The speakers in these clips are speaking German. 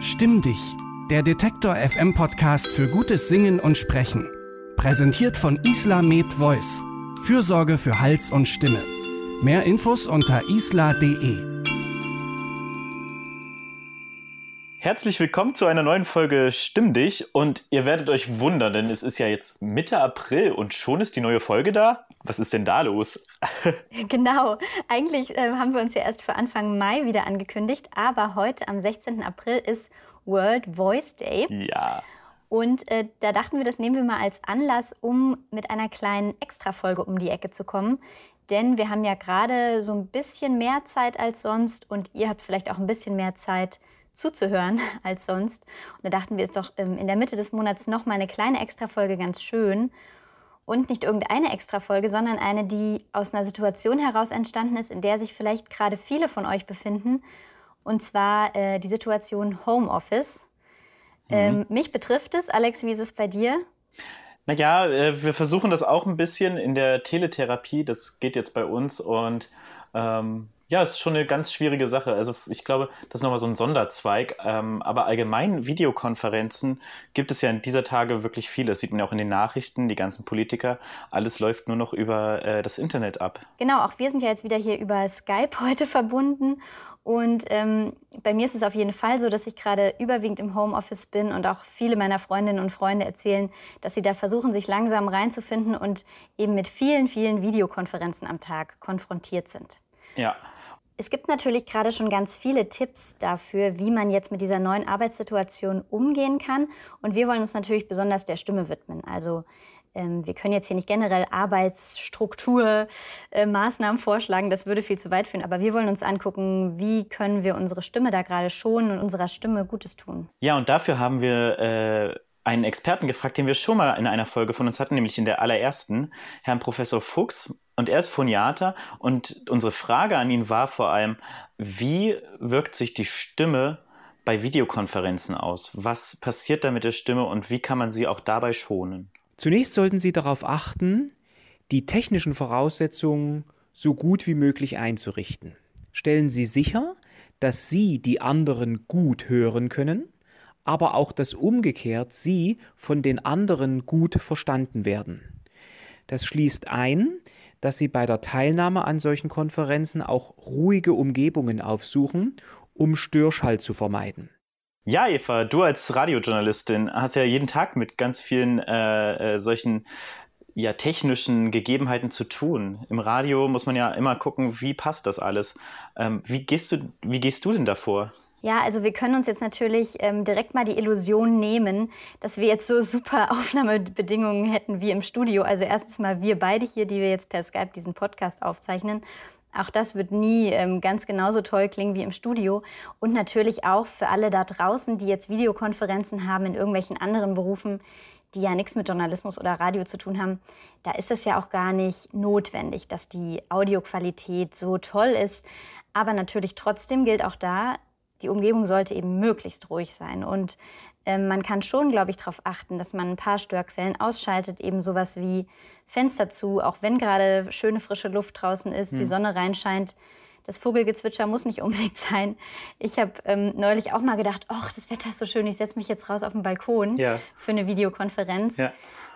Stimm dich, der Detektor FM Podcast für gutes Singen und Sprechen. Präsentiert von Isla Med Voice. Fürsorge für Hals und Stimme. Mehr Infos unter isla.de. Herzlich willkommen zu einer neuen Folge Stimm dich und ihr werdet euch wundern, denn es ist ja jetzt Mitte April und schon ist die neue Folge da. Was ist denn da los? genau, eigentlich äh, haben wir uns ja erst für Anfang Mai wieder angekündigt, aber heute am 16. April ist World Voice Day. Ja. Und äh, da dachten wir, das nehmen wir mal als Anlass, um mit einer kleinen Extrafolge um die Ecke zu kommen. Denn wir haben ja gerade so ein bisschen mehr Zeit als sonst und ihr habt vielleicht auch ein bisschen mehr Zeit zuzuhören als sonst. Und da dachten wir, ist doch ähm, in der Mitte des Monats noch mal eine kleine Extrafolge ganz schön. Und nicht irgendeine Extrafolge, sondern eine, die aus einer Situation heraus entstanden ist, in der sich vielleicht gerade viele von euch befinden. Und zwar äh, die Situation Homeoffice. Mhm. Ähm, mich betrifft es. Alex, wie ist es bei dir? Naja, äh, wir versuchen das auch ein bisschen in der Teletherapie. Das geht jetzt bei uns. Und ähm, ja, es ist schon eine ganz schwierige Sache. Also ich glaube, das ist nochmal so ein Sonderzweig. Ähm, aber allgemein Videokonferenzen gibt es ja in dieser Tage wirklich viele. Das sieht man ja auch in den Nachrichten, die ganzen Politiker. Alles läuft nur noch über äh, das Internet ab. Genau, auch wir sind ja jetzt wieder hier über Skype heute verbunden. Und ähm, bei mir ist es auf jeden Fall so, dass ich gerade überwiegend im Homeoffice bin und auch viele meiner Freundinnen und Freunde erzählen, dass sie da versuchen, sich langsam reinzufinden und eben mit vielen, vielen Videokonferenzen am Tag konfrontiert sind. Ja, es gibt natürlich gerade schon ganz viele Tipps dafür, wie man jetzt mit dieser neuen Arbeitssituation umgehen kann. Und wir wollen uns natürlich besonders der Stimme widmen. Also ähm, wir können jetzt hier nicht generell Arbeitsstruktur, äh, vorschlagen, das würde viel zu weit führen. Aber wir wollen uns angucken, wie können wir unsere Stimme da gerade schonen und unserer Stimme Gutes tun. Ja, und dafür haben wir äh, einen Experten gefragt, den wir schon mal in einer Folge von uns hatten, nämlich in der allerersten, Herrn Professor Fuchs. Und er ist Phoniater und unsere Frage an ihn war vor allem, wie wirkt sich die Stimme bei Videokonferenzen aus? Was passiert da mit der Stimme und wie kann man sie auch dabei schonen? Zunächst sollten Sie darauf achten, die technischen Voraussetzungen so gut wie möglich einzurichten. Stellen Sie sicher, dass Sie die anderen gut hören können, aber auch dass umgekehrt Sie von den anderen gut verstanden werden. Das schließt ein, dass Sie bei der Teilnahme an solchen Konferenzen auch ruhige Umgebungen aufsuchen, um Störschall zu vermeiden. Ja, Eva, du als Radiojournalistin hast ja jeden Tag mit ganz vielen äh, äh, solchen ja, technischen Gegebenheiten zu tun. Im Radio muss man ja immer gucken, wie passt das alles. Ähm, wie, gehst du, wie gehst du denn davor? Ja, also wir können uns jetzt natürlich ähm, direkt mal die Illusion nehmen, dass wir jetzt so super Aufnahmebedingungen hätten wie im Studio. Also erstens mal wir beide hier, die wir jetzt per Skype diesen Podcast aufzeichnen. Auch das wird nie ähm, ganz genauso toll klingen wie im Studio. Und natürlich auch für alle da draußen, die jetzt Videokonferenzen haben in irgendwelchen anderen Berufen, die ja nichts mit Journalismus oder Radio zu tun haben, da ist es ja auch gar nicht notwendig, dass die Audioqualität so toll ist. Aber natürlich trotzdem gilt auch da, die Umgebung sollte eben möglichst ruhig sein. Und äh, man kann schon, glaube ich, darauf achten, dass man ein paar Störquellen ausschaltet, eben sowas wie Fenster zu, auch wenn gerade schöne frische Luft draußen ist, hm. die Sonne reinscheint. Das Vogelgezwitscher muss nicht unbedingt sein. Ich habe ähm, neulich auch mal gedacht, ach, das Wetter ist so schön, ich setze mich jetzt raus auf den Balkon ja. für eine Videokonferenz. Ja.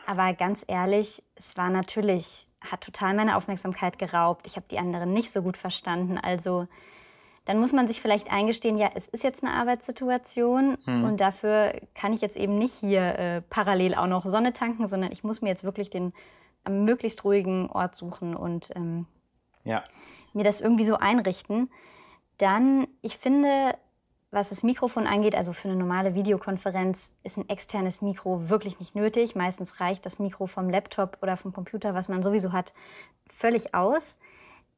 Aber ganz ehrlich, es war natürlich, hat total meine Aufmerksamkeit geraubt. Ich habe die anderen nicht so gut verstanden. Also dann muss man sich vielleicht eingestehen, ja, es ist jetzt eine Arbeitssituation hm. und dafür kann ich jetzt eben nicht hier äh, parallel auch noch Sonne tanken, sondern ich muss mir jetzt wirklich den am möglichst ruhigen Ort suchen und ähm, ja. mir das irgendwie so einrichten. Dann, ich finde, was das Mikrofon angeht, also für eine normale Videokonferenz ist ein externes Mikro wirklich nicht nötig. Meistens reicht das Mikro vom Laptop oder vom Computer, was man sowieso hat, völlig aus.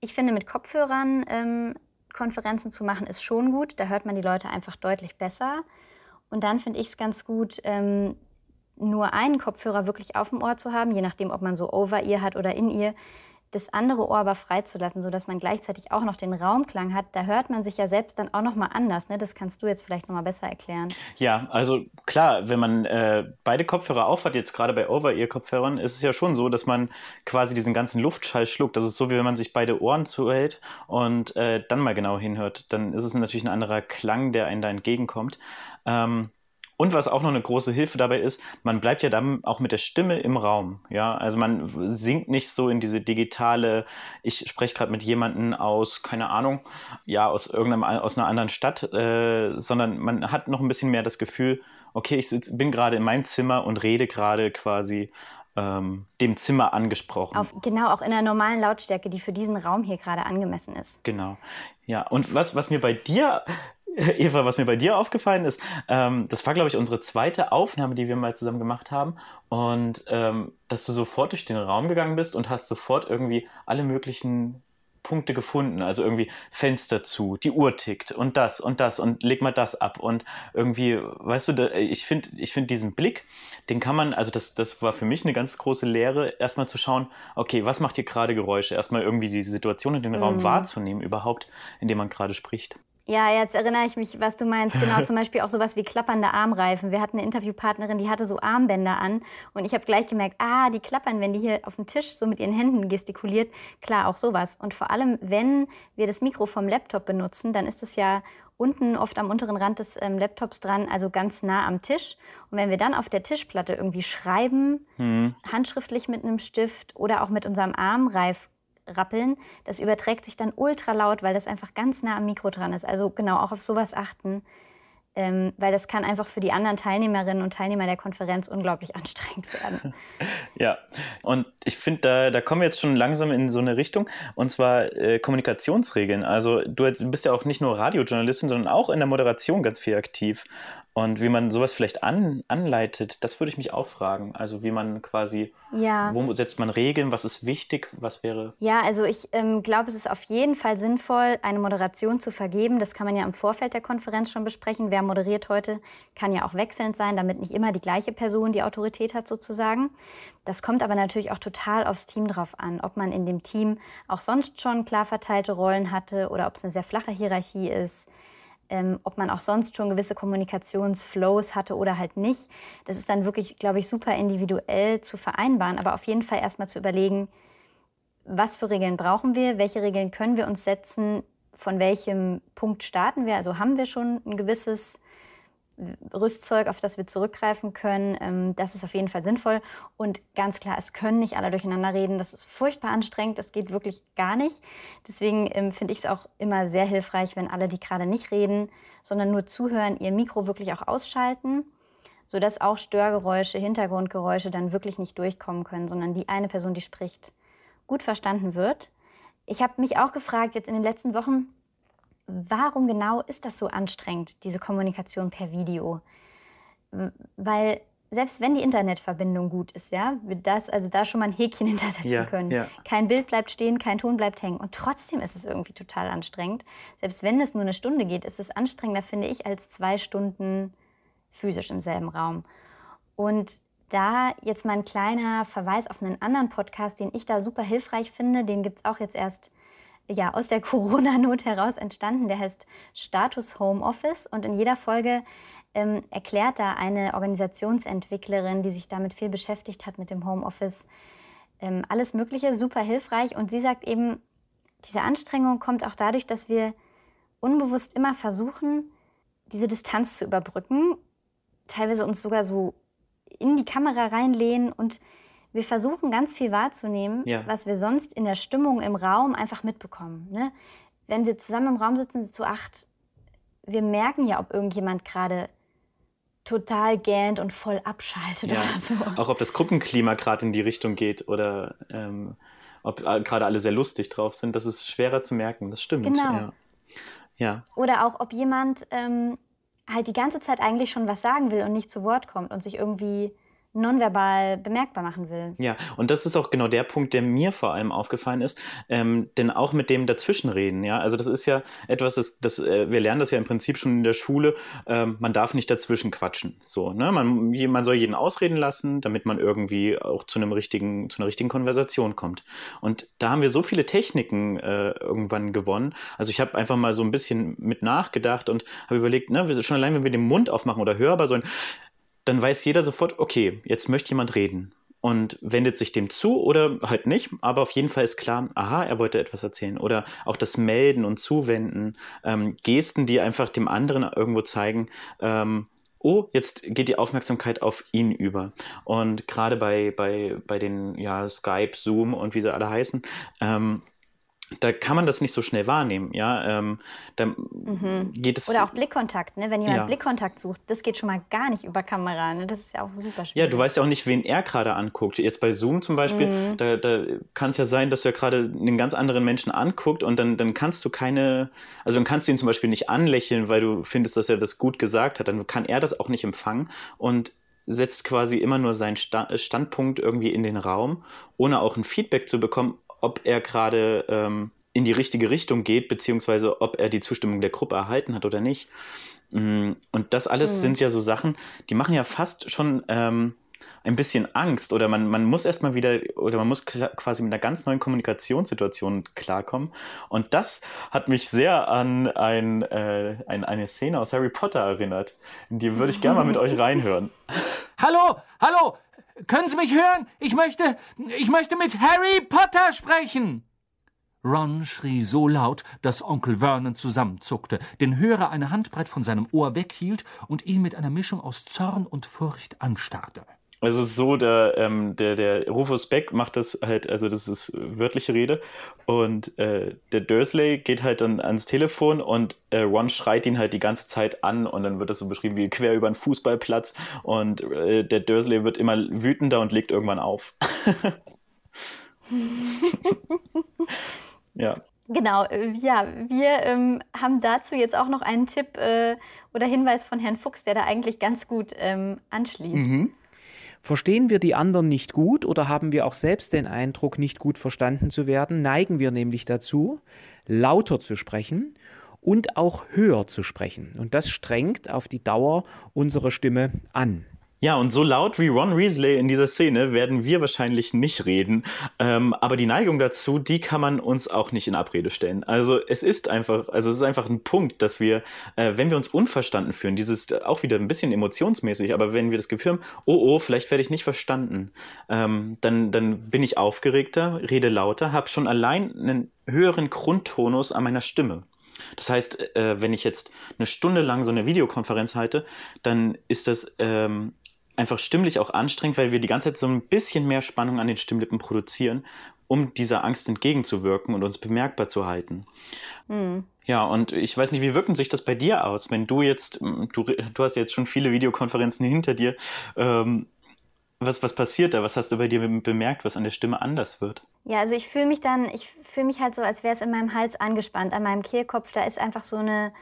Ich finde, mit Kopfhörern ähm, Konferenzen zu machen, ist schon gut. Da hört man die Leute einfach deutlich besser. Und dann finde ich es ganz gut, ähm, nur einen Kopfhörer wirklich auf dem Ohr zu haben, je nachdem, ob man so Over-Ear hat oder In-Ear. Das andere Ohr aber freizulassen, sodass man gleichzeitig auch noch den Raumklang hat, da hört man sich ja selbst dann auch noch mal anders. Ne? Das kannst du jetzt vielleicht noch mal besser erklären. Ja, also klar, wenn man äh, beide Kopfhörer aufhat, jetzt gerade bei Over-Ear-Kopfhörern, ist es ja schon so, dass man quasi diesen ganzen Luftschall schluckt. Das ist so, wie wenn man sich beide Ohren zuhält und äh, dann mal genau hinhört. Dann ist es natürlich ein anderer Klang, der einen da entgegenkommt. Ähm, und was auch noch eine große Hilfe dabei ist, man bleibt ja dann auch mit der Stimme im Raum. Ja, also man sinkt nicht so in diese digitale, ich spreche gerade mit jemandem aus, keine Ahnung, ja, aus irgendeinem, aus einer anderen Stadt, äh, sondern man hat noch ein bisschen mehr das Gefühl, okay, ich sitz, bin gerade in meinem Zimmer und rede gerade quasi ähm, dem Zimmer angesprochen. Auf, genau, auch in der normalen Lautstärke, die für diesen Raum hier gerade angemessen ist. Genau. Ja, und was, was mir bei dir Eva, was mir bei dir aufgefallen ist, ähm, das war, glaube ich, unsere zweite Aufnahme, die wir mal zusammen gemacht haben. Und ähm, dass du sofort durch den Raum gegangen bist und hast sofort irgendwie alle möglichen Punkte gefunden. Also irgendwie Fenster zu, die Uhr tickt und das und das und leg mal das ab. Und irgendwie, weißt du, da, ich finde ich find diesen Blick, den kann man, also das, das war für mich eine ganz große Lehre, erstmal zu schauen, okay, was macht hier gerade Geräusche? Erstmal irgendwie die Situation in den Raum mhm. wahrzunehmen, überhaupt, in dem man gerade spricht. Ja, jetzt erinnere ich mich, was du meinst. Genau, zum Beispiel auch sowas wie klappernde Armreifen. Wir hatten eine Interviewpartnerin, die hatte so Armbänder an und ich habe gleich gemerkt, ah, die klappern, wenn die hier auf dem Tisch so mit ihren Händen gestikuliert. Klar, auch sowas. Und vor allem, wenn wir das Mikro vom Laptop benutzen, dann ist es ja unten oft am unteren Rand des ähm, Laptops dran, also ganz nah am Tisch. Und wenn wir dann auf der Tischplatte irgendwie schreiben, mhm. handschriftlich mit einem Stift oder auch mit unserem Armreif rappeln. Das überträgt sich dann ultra laut, weil das einfach ganz nah am Mikro dran ist. Also genau auch auf sowas achten, ähm, weil das kann einfach für die anderen Teilnehmerinnen und Teilnehmer der Konferenz unglaublich anstrengend werden. Ja, und ich finde, da, da kommen wir jetzt schon langsam in so eine Richtung, und zwar äh, Kommunikationsregeln. Also du bist ja auch nicht nur Radiojournalistin, sondern auch in der Moderation ganz viel aktiv. Und wie man sowas vielleicht an, anleitet, das würde ich mich auch fragen. Also wie man quasi, ja. wo setzt man Regeln, was ist wichtig, was wäre. Ja, also ich ähm, glaube, es ist auf jeden Fall sinnvoll, eine Moderation zu vergeben. Das kann man ja im Vorfeld der Konferenz schon besprechen. Wer moderiert heute, kann ja auch wechselnd sein, damit nicht immer die gleiche Person die Autorität hat sozusagen. Das kommt aber natürlich auch total aufs Team drauf an, ob man in dem Team auch sonst schon klar verteilte Rollen hatte oder ob es eine sehr flache Hierarchie ist ähm, ob man auch sonst schon gewisse Kommunikationsflows hatte oder halt nicht. Das ist dann wirklich, glaube ich, super individuell zu vereinbaren, aber auf jeden Fall erstmal zu überlegen, was für Regeln brauchen wir, welche Regeln können wir uns setzen, von welchem Punkt starten wir. Also haben wir schon ein gewisses Rüstzeug, auf das wir zurückgreifen können. Ähm, das ist auf jeden Fall sinnvoll. Und ganz klar, es können nicht alle durcheinander reden. Das ist furchtbar anstrengend. Das geht wirklich gar nicht. Deswegen ähm, finde ich es auch immer sehr hilfreich, wenn alle, die gerade nicht reden, sondern nur zuhören, ihr Mikro wirklich auch ausschalten, sodass auch Störgeräusche, Hintergrundgeräusche dann wirklich nicht durchkommen können, sondern die eine Person, die spricht, gut verstanden wird. Ich habe mich auch gefragt, jetzt in den letzten Wochen, warum genau ist das so anstrengend, diese Kommunikation per Video? Weil selbst wenn die Internetverbindung gut ist, ja, wir das, also da schon mal ein Häkchen hintersetzen ja, können. Ja. Kein Bild bleibt stehen, kein Ton bleibt hängen. Und trotzdem ist es irgendwie total anstrengend. Selbst wenn es nur eine Stunde geht, ist es anstrengender, finde ich, als zwei Stunden physisch im selben Raum. Und da jetzt mal ein kleiner Verweis auf einen anderen Podcast, den ich da super hilfreich finde, den gibt es auch jetzt erst ja, aus der Corona-Not heraus entstanden. Der heißt Status Homeoffice und in jeder Folge ähm, erklärt da eine Organisationsentwicklerin, die sich damit viel beschäftigt hat mit dem Homeoffice, ähm, alles Mögliche, super hilfreich. Und sie sagt eben, diese Anstrengung kommt auch dadurch, dass wir unbewusst immer versuchen, diese Distanz zu überbrücken, teilweise uns sogar so in die Kamera reinlehnen und wir versuchen ganz viel wahrzunehmen, ja. was wir sonst in der Stimmung im Raum einfach mitbekommen. Ne? Wenn wir zusammen im Raum sitzen, zu acht, wir merken ja, ob irgendjemand gerade total gähnt und voll abschaltet ja. oder so. Auch ob das Gruppenklima gerade in die Richtung geht oder ähm, ob gerade alle sehr lustig drauf sind, das ist schwerer zu merken, das stimmt. Genau. Ja. ja. Oder auch ob jemand ähm, halt die ganze Zeit eigentlich schon was sagen will und nicht zu Wort kommt und sich irgendwie nonverbal bemerkbar machen will. Ja, und das ist auch genau der Punkt, der mir vor allem aufgefallen ist, ähm, denn auch mit dem Dazwischenreden, ja, also das ist ja etwas, das, das äh, wir lernen das ja im Prinzip schon in der Schule, ähm, man darf nicht dazwischen quatschen, so, ne, man, man soll jeden ausreden lassen, damit man irgendwie auch zu einem richtigen, zu einer richtigen Konversation kommt. Und da haben wir so viele Techniken äh, irgendwann gewonnen. Also ich habe einfach mal so ein bisschen mit nachgedacht und habe überlegt, ne, schon allein, wenn wir den Mund aufmachen oder hörbar sollen, dann weiß jeder sofort, okay, jetzt möchte jemand reden und wendet sich dem zu oder halt nicht, aber auf jeden Fall ist klar, aha, er wollte etwas erzählen. Oder auch das Melden und Zuwenden, ähm, Gesten, die einfach dem anderen irgendwo zeigen, ähm, oh, jetzt geht die Aufmerksamkeit auf ihn über. Und gerade bei, bei, bei den ja, Skype, Zoom und wie sie alle heißen, ähm, da kann man das nicht so schnell wahrnehmen, ja. Ähm, mhm. geht es Oder auch Blickkontakt, ne? Wenn jemand ja. Blickkontakt sucht, das geht schon mal gar nicht über Kamera, ne? Das ist ja auch super schwierig. Ja, du weißt ja auch nicht, wen er gerade anguckt. Jetzt bei Zoom zum Beispiel, mhm. da, da kann es ja sein, dass er gerade einen ganz anderen Menschen anguckt und dann, dann kannst du keine, also dann kannst du ihn zum Beispiel nicht anlächeln, weil du findest, dass er das gut gesagt hat. Dann kann er das auch nicht empfangen und setzt quasi immer nur seinen Standpunkt irgendwie in den Raum, ohne auch ein Feedback zu bekommen, ob er gerade ähm, in die richtige Richtung geht, beziehungsweise ob er die Zustimmung der Gruppe erhalten hat oder nicht. Mm, und das alles mhm. sind ja so Sachen, die machen ja fast schon ähm, ein bisschen Angst oder man, man muss erstmal wieder oder man muss quasi mit einer ganz neuen Kommunikationssituation klarkommen. Und das hat mich sehr an ein, äh, ein, eine Szene aus Harry Potter erinnert. In die würde ich gerne mal mit euch reinhören. Hallo, hallo, können Sie mich hören? Ich möchte, ich möchte mit Harry Potter sprechen. Ron schrie so laut, dass Onkel Vernon zusammenzuckte, den Hörer eine Handbreit von seinem Ohr weghielt und ihn mit einer Mischung aus Zorn und Furcht anstarrte. Also es ist so, der, ähm, der, der Rufus Beck macht das halt, also das ist wörtliche Rede. Und äh, der Dursley geht halt dann ans Telefon und äh, Ron schreit ihn halt die ganze Zeit an und dann wird das so beschrieben wie quer über einen Fußballplatz und äh, der Dursley wird immer wütender und legt irgendwann auf. ja. Genau, äh, ja, wir ähm, haben dazu jetzt auch noch einen Tipp äh, oder Hinweis von Herrn Fuchs, der da eigentlich ganz gut ähm, anschließt. Mhm. Verstehen wir die anderen nicht gut oder haben wir auch selbst den Eindruck, nicht gut verstanden zu werden, neigen wir nämlich dazu, lauter zu sprechen und auch höher zu sprechen. Und das strengt auf die Dauer unsere Stimme an. Ja, und so laut wie Ron Weasley in dieser Szene werden wir wahrscheinlich nicht reden. Ähm, aber die Neigung dazu, die kann man uns auch nicht in Abrede stellen. Also es ist einfach, also es ist einfach ein Punkt, dass wir, äh, wenn wir uns unverstanden fühlen, dieses auch wieder ein bisschen emotionsmäßig, aber wenn wir das Gefühl haben, oh oh, vielleicht werde ich nicht verstanden, ähm, dann, dann bin ich aufgeregter, rede lauter, habe schon allein einen höheren Grundtonus an meiner Stimme. Das heißt, äh, wenn ich jetzt eine Stunde lang so eine Videokonferenz halte, dann ist das ähm, einfach stimmlich auch anstrengend, weil wir die ganze Zeit so ein bisschen mehr Spannung an den Stimmlippen produzieren, um dieser Angst entgegenzuwirken und uns bemerkbar zu halten. Mhm. Ja, und ich weiß nicht, wie wirken sich das bei dir aus, wenn du jetzt, du, du hast jetzt schon viele Videokonferenzen hinter dir, ähm, was, was passiert da? Was hast du bei dir bemerkt, was an der Stimme anders wird? Ja, also ich fühle mich dann, ich fühle mich halt so, als wäre es in meinem Hals angespannt, an meinem Kehlkopf, da ist einfach so eine,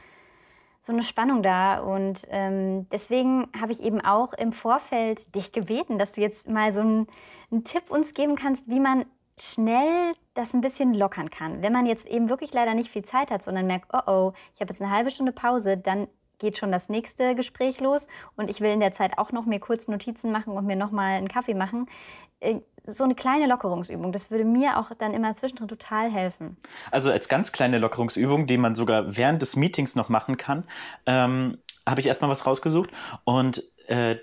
so eine Spannung da. Und ähm, deswegen habe ich eben auch im Vorfeld dich gebeten, dass du jetzt mal so einen, einen Tipp uns geben kannst, wie man schnell das ein bisschen lockern kann. Wenn man jetzt eben wirklich leider nicht viel Zeit hat, sondern merkt, oh oh, ich habe jetzt eine halbe Stunde Pause, dann geht schon das nächste Gespräch los und ich will in der Zeit auch noch mir kurz Notizen machen und mir noch mal einen Kaffee machen. So eine kleine Lockerungsübung, das würde mir auch dann immer zwischendrin total helfen. Also als ganz kleine Lockerungsübung, die man sogar während des Meetings noch machen kann, ähm, habe ich erstmal was rausgesucht und äh,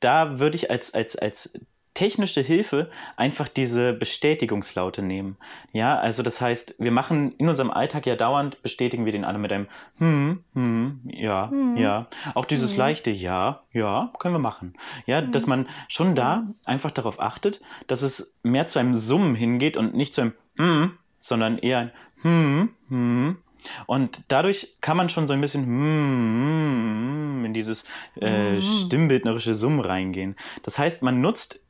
da würde ich als, als, als technische Hilfe einfach diese Bestätigungslaute nehmen. Ja, also das heißt, wir machen in unserem Alltag ja dauernd, bestätigen wir den alle mit einem hm, hm, ja, hm. ja. Auch dieses hm. leichte Ja, ja, können wir machen. Ja, hm. dass man schon da hm. einfach darauf achtet, dass es mehr zu einem Summen hingeht und nicht zu einem hm, sondern eher ein hm, hm, und dadurch kann man schon so ein bisschen hm, in dieses äh, stimmbildnerische Summen reingehen. Das heißt, man nutzt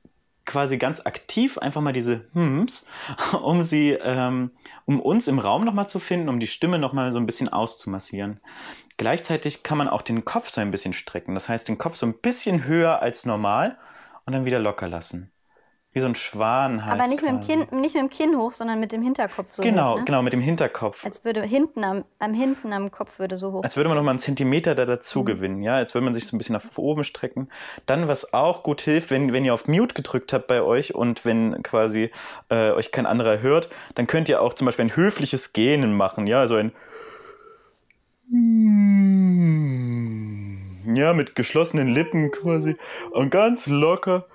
quasi ganz aktiv einfach mal diese Hms, um sie, ähm, um uns im Raum nochmal zu finden, um die Stimme nochmal so ein bisschen auszumassieren. Gleichzeitig kann man auch den Kopf so ein bisschen strecken. Das heißt, den Kopf so ein bisschen höher als normal und dann wieder locker lassen. Wie so ein Schwan halt. Aber nicht mit, dem. Kinn, nicht mit dem Kinn hoch, sondern mit dem Hinterkopf so Genau, hoch. Ne? genau, mit dem Hinterkopf. Als würde hinten am, am hinten am Kopf würde so hoch. Als würde man nochmal einen Zentimeter da dazu Mhm. gewinnen, ja, als würde man sich so ein bisschen nach oben strecken. Dann, was auch gut hilft, wenn, wenn ihr auf Mute gedrückt habt bei euch und wenn quasi äh, euch kein anderer hört, dann könnt ihr auch zum Beispiel ein höfliches Gähnen machen, ja, also ein ja, mit geschlossenen Lippen quasi und ganz locker.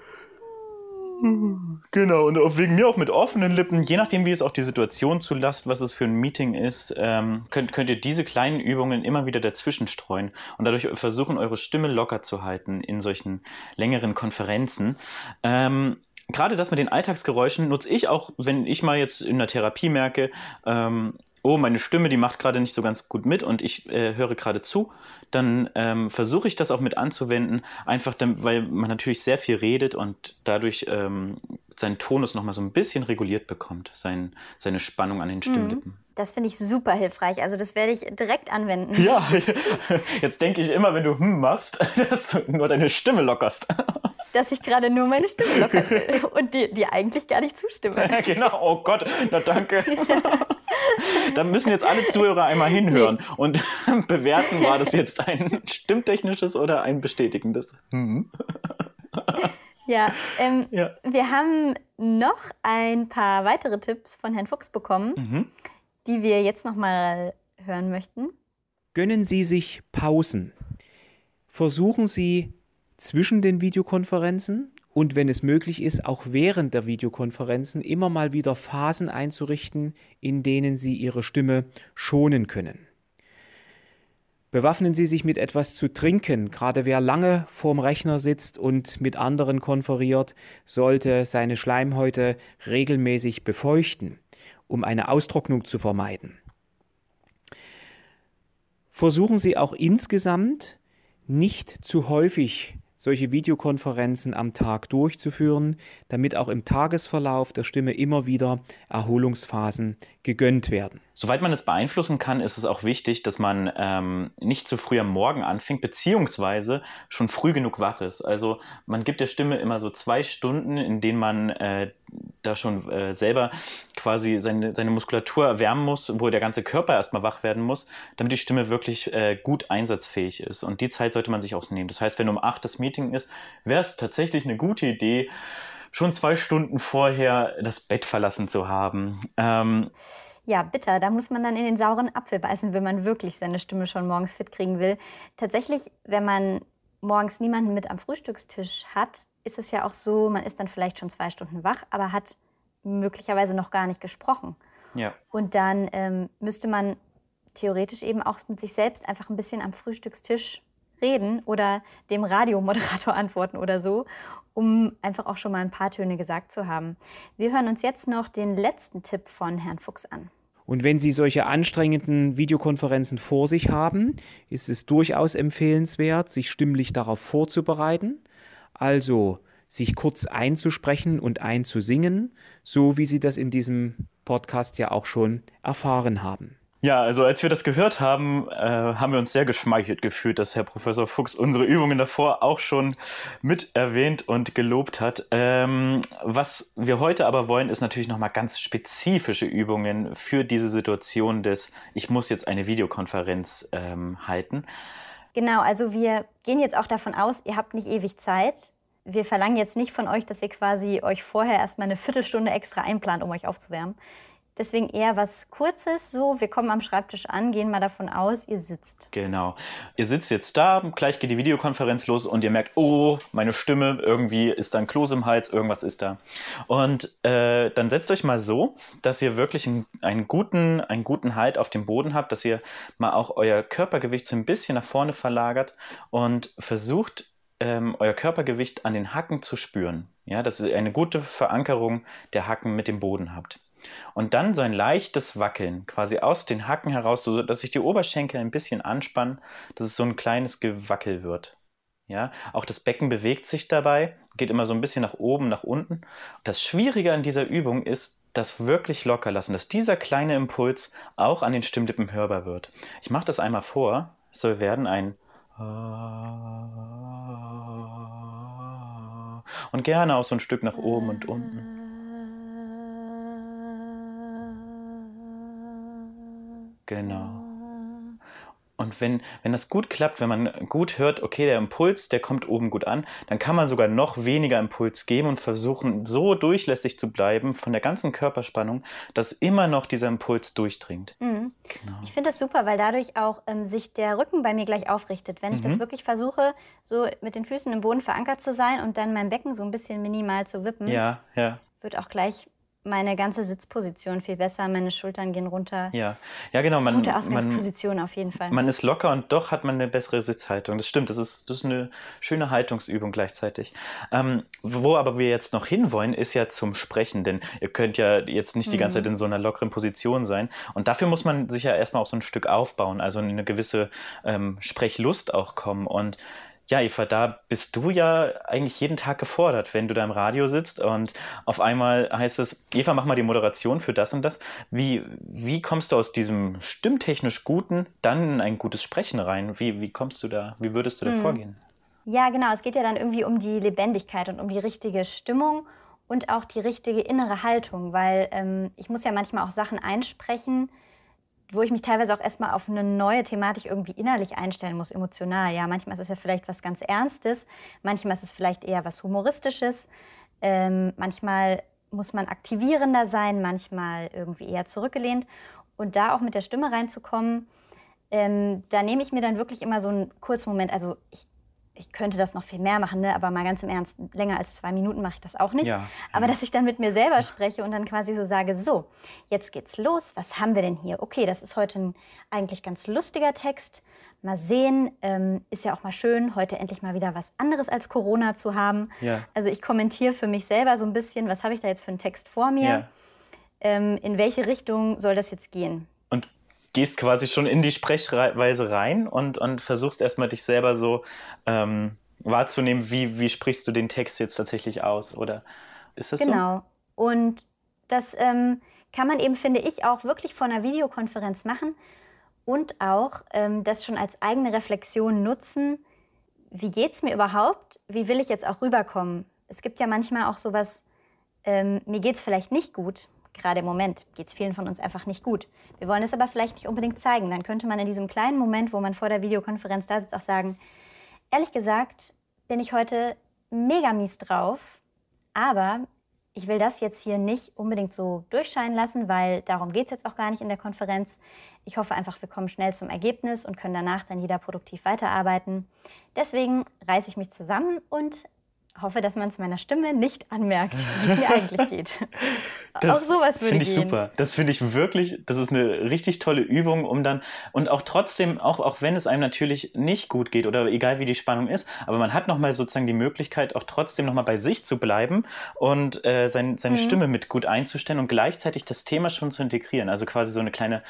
Genau, und wegen mir auch mit offenen Lippen, je nachdem, wie es auch die Situation zulässt, was es für ein Meeting ist, ähm, könnt, könnt ihr diese kleinen Übungen immer wieder dazwischen streuen und dadurch versuchen, eure Stimme locker zu halten in solchen längeren Konferenzen. Ähm, Gerade das mit den Alltagsgeräuschen nutze ich auch, wenn ich mal jetzt in der Therapie merke, ähm, oh, meine Stimme, die macht gerade nicht so ganz gut mit und ich äh, höre gerade zu, dann ähm, versuche ich das auch mit anzuwenden, einfach dann, weil man natürlich sehr viel redet und dadurch ähm, seinen Tonus nochmal so ein bisschen reguliert bekommt, sein, seine Spannung an den Stimmlippen. Das finde ich super hilfreich. Also das werde ich direkt anwenden. Ja, jetzt denke ich immer, wenn du hm machst, dass du nur deine Stimme lockerst. Dass ich gerade nur meine Stimme lockern will und dir, dir eigentlich gar nicht zustimme. genau, oh Gott, na danke. da müssen jetzt alle Zuhörer einmal hinhören und bewerten, war das jetzt ein stimmtechnisches oder ein bestätigendes. Hm. Ja, ähm, Ja. wir haben noch ein paar weitere Tipps von Herrn Fuchs bekommen, Mhm. die wir jetzt noch mal hören möchten. Gönnen Sie sich Pausen. Versuchen Sie zwischen den Videokonferenzen und wenn es möglich ist, auch während der Videokonferenzen immer mal wieder Phasen einzurichten, in denen Sie Ihre Stimme schonen können. Bewaffnen Sie sich mit etwas zu trinken. Gerade wer lange vorm Rechner sitzt und mit anderen konferiert, sollte seine Schleimhäute regelmäßig befeuchten, um eine Austrocknung zu vermeiden. Versuchen Sie auch insgesamt nicht zu häufig solche Videokonferenzen am Tag durchzuführen, damit auch im Tagesverlauf der Stimme immer wieder Erholungsphasen gegönnt werden. Soweit man es beeinflussen kann, ist es auch wichtig, dass man ähm, nicht zu früh am Morgen anfängt, beziehungsweise schon früh genug wach ist. Also man gibt der Stimme immer so zwei Stunden, in denen man äh, da schon äh, selber quasi seine, seine Muskulatur erwärmen muss, wo der ganze Körper erstmal wach werden muss, damit die Stimme wirklich äh, gut einsatzfähig ist. Und die Zeit sollte man sich auch nehmen. Das heißt, wenn um acht das Meeting ist, wäre es tatsächlich eine gute Idee, schon zwei Stunden vorher das Bett verlassen zu haben. Ähm, Ja, bitter. Da muss man dann in den sauren Apfel beißen, wenn man wirklich seine Stimme schon morgens fit kriegen will. Tatsächlich, wenn man morgens niemanden mit am Frühstückstisch hat, ist es ja auch so, man ist dann vielleicht schon zwei Stunden wach, aber hat möglicherweise noch gar nicht gesprochen. ja. Und dann ähm, müsste man theoretisch eben auch mit sich selbst einfach ein bisschen am Frühstückstisch reden oder dem Radiomoderator antworten oder so, um einfach auch schon mal ein paar Töne gesagt zu haben. Wir hören uns jetzt noch den letzten Tipp von Herrn Fuchs an. Und wenn Sie solche anstrengenden Videokonferenzen vor sich haben, ist es durchaus empfehlenswert, sich stimmlich darauf vorzubereiten, also sich kurz einzusprechen und einzusingen, so wie Sie das in diesem Podcast ja auch schon erfahren haben. Ja, also als wir das gehört haben, äh, haben wir uns sehr geschmeichelt gefühlt, dass Herr Professor Fuchs unsere Übungen davor auch schon mit erwähnt und gelobt hat. Ähm, was wir heute aber wollen, ist natürlich nochmal ganz spezifische Übungen für diese Situation des, ich muss jetzt eine Videokonferenz ähm, halten. Genau, also wir gehen jetzt auch davon aus, ihr habt nicht ewig Zeit. Wir verlangen jetzt nicht von euch, dass ihr quasi euch vorher erstmal eine Viertelstunde extra einplant, um euch aufzuwärmen. Deswegen eher was Kurzes, so, wir kommen am Schreibtisch an, gehen mal davon aus, ihr sitzt. Genau. Ihr sitzt jetzt da, gleich geht die Videokonferenz los und ihr merkt, oh, meine Stimme, irgendwie ist da ein Kloß im Hals, irgendwas ist da. Und äh, dann setzt euch mal so, dass ihr wirklich einen, einen, guten, einen guten Halt auf dem Boden habt, dass ihr mal auch euer Körpergewicht so ein bisschen nach vorne verlagert und versucht, ähm, euer Körpergewicht an den Hacken zu spüren. Ja, dass ihr eine gute Verankerung der Hacken mit dem Boden habt. Und dann so ein leichtes Wackeln, quasi aus den Hacken heraus, so dass sich die Oberschenkel ein bisschen anspannen, dass es so ein kleines Gewackel wird. Ja, auch das Becken bewegt sich dabei, geht immer so ein bisschen nach oben, nach unten. Das Schwierige an dieser Übung ist, das wirklich locker lassen, dass dieser kleine Impuls auch an den Stimmlippen hörbar wird. Ich mache das einmal vor. Es soll werden ein Und gerne auch so ein Stück nach oben und unten. Genau. Und wenn, wenn das gut klappt, wenn man gut hört, okay, der Impuls, der kommt oben gut an, dann kann man sogar noch weniger Impuls geben und versuchen, so durchlässig zu bleiben von der ganzen Körperspannung, dass immer noch dieser Impuls durchdringt. Mhm. Genau. Ich finde das super, weil dadurch auch ähm, sich der Rücken bei mir gleich aufrichtet. Wenn ich das mhm. wirklich versuche, so mit den Füßen im Boden verankert zu sein und dann mein Becken so ein bisschen minimal zu wippen, ja, ja. wird auch gleich meine ganze Sitzposition viel besser, meine Schultern gehen runter. Ja, ja genau. Man, Gute Ausgangsposition man, auf jeden Fall. Man ist locker und doch hat man eine bessere Sitzhaltung. Das stimmt, das ist, das ist eine schöne Haltungsübung gleichzeitig. Ähm, wo aber wir jetzt noch hinwollen, ist ja zum Sprechen, denn ihr könnt ja jetzt nicht die ganze mhm. Zeit in so einer lockeren Position sein. Und dafür muss man sich ja erstmal auch so ein Stück aufbauen, also in eine gewisse ähm, Sprechlust auch kommen. Und ja, Eva, da bist du ja eigentlich jeden Tag gefordert, wenn du da im Radio sitzt und auf einmal heißt es, Eva, mach mal die Moderation für das und das. Wie, wie kommst du aus diesem stimmtechnisch Guten dann in ein gutes Sprechen rein? Wie, wie kommst du da, wie würdest du da hm. vorgehen? Ja, genau. Es geht ja dann irgendwie um die Lebendigkeit und um die richtige Stimmung und auch die richtige innere Haltung, weil ähm, ich muss ja manchmal auch Sachen einsprechen, wo ich mich teilweise auch erstmal auf eine neue Thematik irgendwie innerlich einstellen muss, emotional. Ja, manchmal ist es ja vielleicht was ganz Ernstes, manchmal ist es vielleicht eher was Humoristisches, ähm, manchmal muss man aktivierender sein, manchmal irgendwie eher zurückgelehnt. Und da auch mit der Stimme reinzukommen, ähm, da nehme ich mir dann wirklich immer so einen kurzen Moment, also ich ich könnte das noch viel mehr machen, ne? aber mal ganz im Ernst, länger als zwei Minuten mache ich das auch nicht. Ja. Aber dass ich dann mit mir selber spreche und dann quasi so sage, so, jetzt geht's los, was haben wir denn hier? Okay, das ist heute ein eigentlich ganz lustiger Text. Mal sehen, ähm, ist ja auch mal schön, heute endlich mal wieder was anderes als Corona zu haben. Ja. Also ich kommentiere für mich selber so ein bisschen, was habe ich da jetzt für einen Text vor mir? Ja. Ähm, in welche Richtung soll das jetzt gehen? Gehst quasi schon in die Sprechweise rein und, und versuchst erstmal dich selber so ähm, wahrzunehmen, wie, wie sprichst du den Text jetzt tatsächlich aus, oder ist das genau. so? Genau. Und das ähm, kann man eben, finde ich, auch wirklich vor einer Videokonferenz machen und auch ähm, das schon als eigene Reflexion nutzen. Wie geht es mir überhaupt? Wie will ich jetzt auch rüberkommen? Es gibt ja manchmal auch sowas, ähm, mir geht es vielleicht nicht gut gerade im Moment geht es vielen von uns einfach nicht gut. Wir wollen es aber vielleicht nicht unbedingt zeigen. Dann könnte man in diesem kleinen Moment, wo man vor der Videokonferenz da sitzt, auch sagen, ehrlich gesagt bin ich heute mega mies drauf, aber ich will das jetzt hier nicht unbedingt so durchscheinen lassen, weil darum geht es jetzt auch gar nicht in der Konferenz. Ich hoffe einfach, wir kommen schnell zum Ergebnis und können danach dann jeder produktiv weiterarbeiten. Deswegen reiße ich mich zusammen und hoffe, dass man es meiner Stimme nicht anmerkt, wie es mir eigentlich geht. Das auch sowas würde Finde ich gehen. super. Das finde ich wirklich, das ist eine richtig tolle Übung, um dann, und auch trotzdem, auch, auch wenn es einem natürlich nicht gut geht oder egal wie die Spannung ist, aber man hat nochmal sozusagen die Möglichkeit, auch trotzdem nochmal bei sich zu bleiben und äh, sein, seine mhm. Stimme mit gut einzustellen und gleichzeitig das Thema schon zu integrieren. Also quasi so eine kleine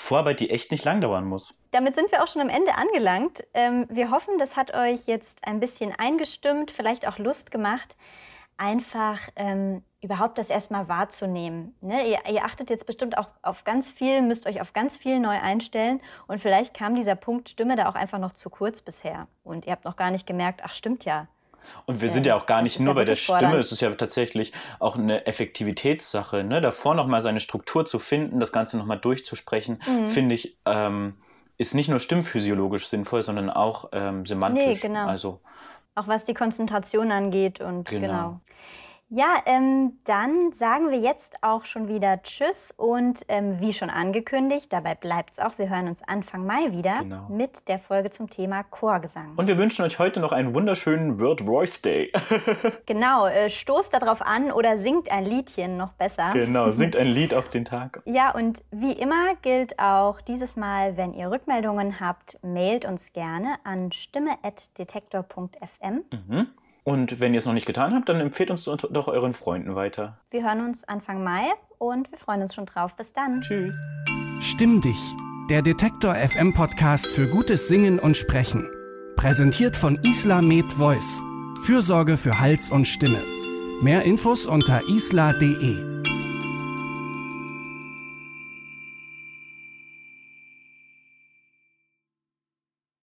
Vorarbeit, die echt nicht lang dauern muss. Damit sind wir auch schon am Ende angelangt. Ähm, wir hoffen, das hat euch jetzt ein bisschen eingestimmt, vielleicht auch Lust gemacht, einfach ähm, überhaupt das erstmal wahrzunehmen. Ne? Ihr, ihr, achtet jetzt bestimmt auch auf ganz viel, müsst euch auf ganz viel neu einstellen und vielleicht kam dieser Punkt Stimme da auch einfach noch zu kurz bisher und ihr habt noch gar nicht gemerkt, ach stimmt ja, und wir sind ja auch gar nicht nur ja bei der Stimme, es ist ja tatsächlich auch eine Effektivitätssache. Ne? Davor nochmal seine Struktur zu finden, das Ganze nochmal durchzusprechen, mhm. finde ich, ähm, ist nicht nur stimmphysiologisch sinnvoll, sondern auch ähm, semantisch. Nee, genau. Also, auch was die Konzentration angeht und genau. genau. Ja, ähm, dann sagen wir jetzt auch schon wieder Tschüss und ähm, wie schon angekündigt, dabei bleibt es auch, wir hören uns Anfang Mai wieder genau. mit der Folge zum Thema Chorgesang. Und wir wünschen euch heute noch einen wunderschönen World Voice Day. genau, äh, stoßt darauf an oder singt ein Liedchen noch besser. Genau, singt ein Lied auf den Tag. Ja, und wie immer gilt auch dieses Mal, wenn ihr Rückmeldungen habt, mailt uns gerne an stimme.detektor.fm. Mhm. Und wenn ihr es noch nicht getan habt, dann empfehlt uns doch euren Freunden weiter. Wir hören uns Anfang Mai und wir freuen uns schon drauf. Bis dann. Tschüss. Stimm dich. Der Detektor FM Podcast für gutes Singen und Sprechen. Präsentiert von Isla Med Voice. Fürsorge für Hals und Stimme. Mehr Infos unter isla.de.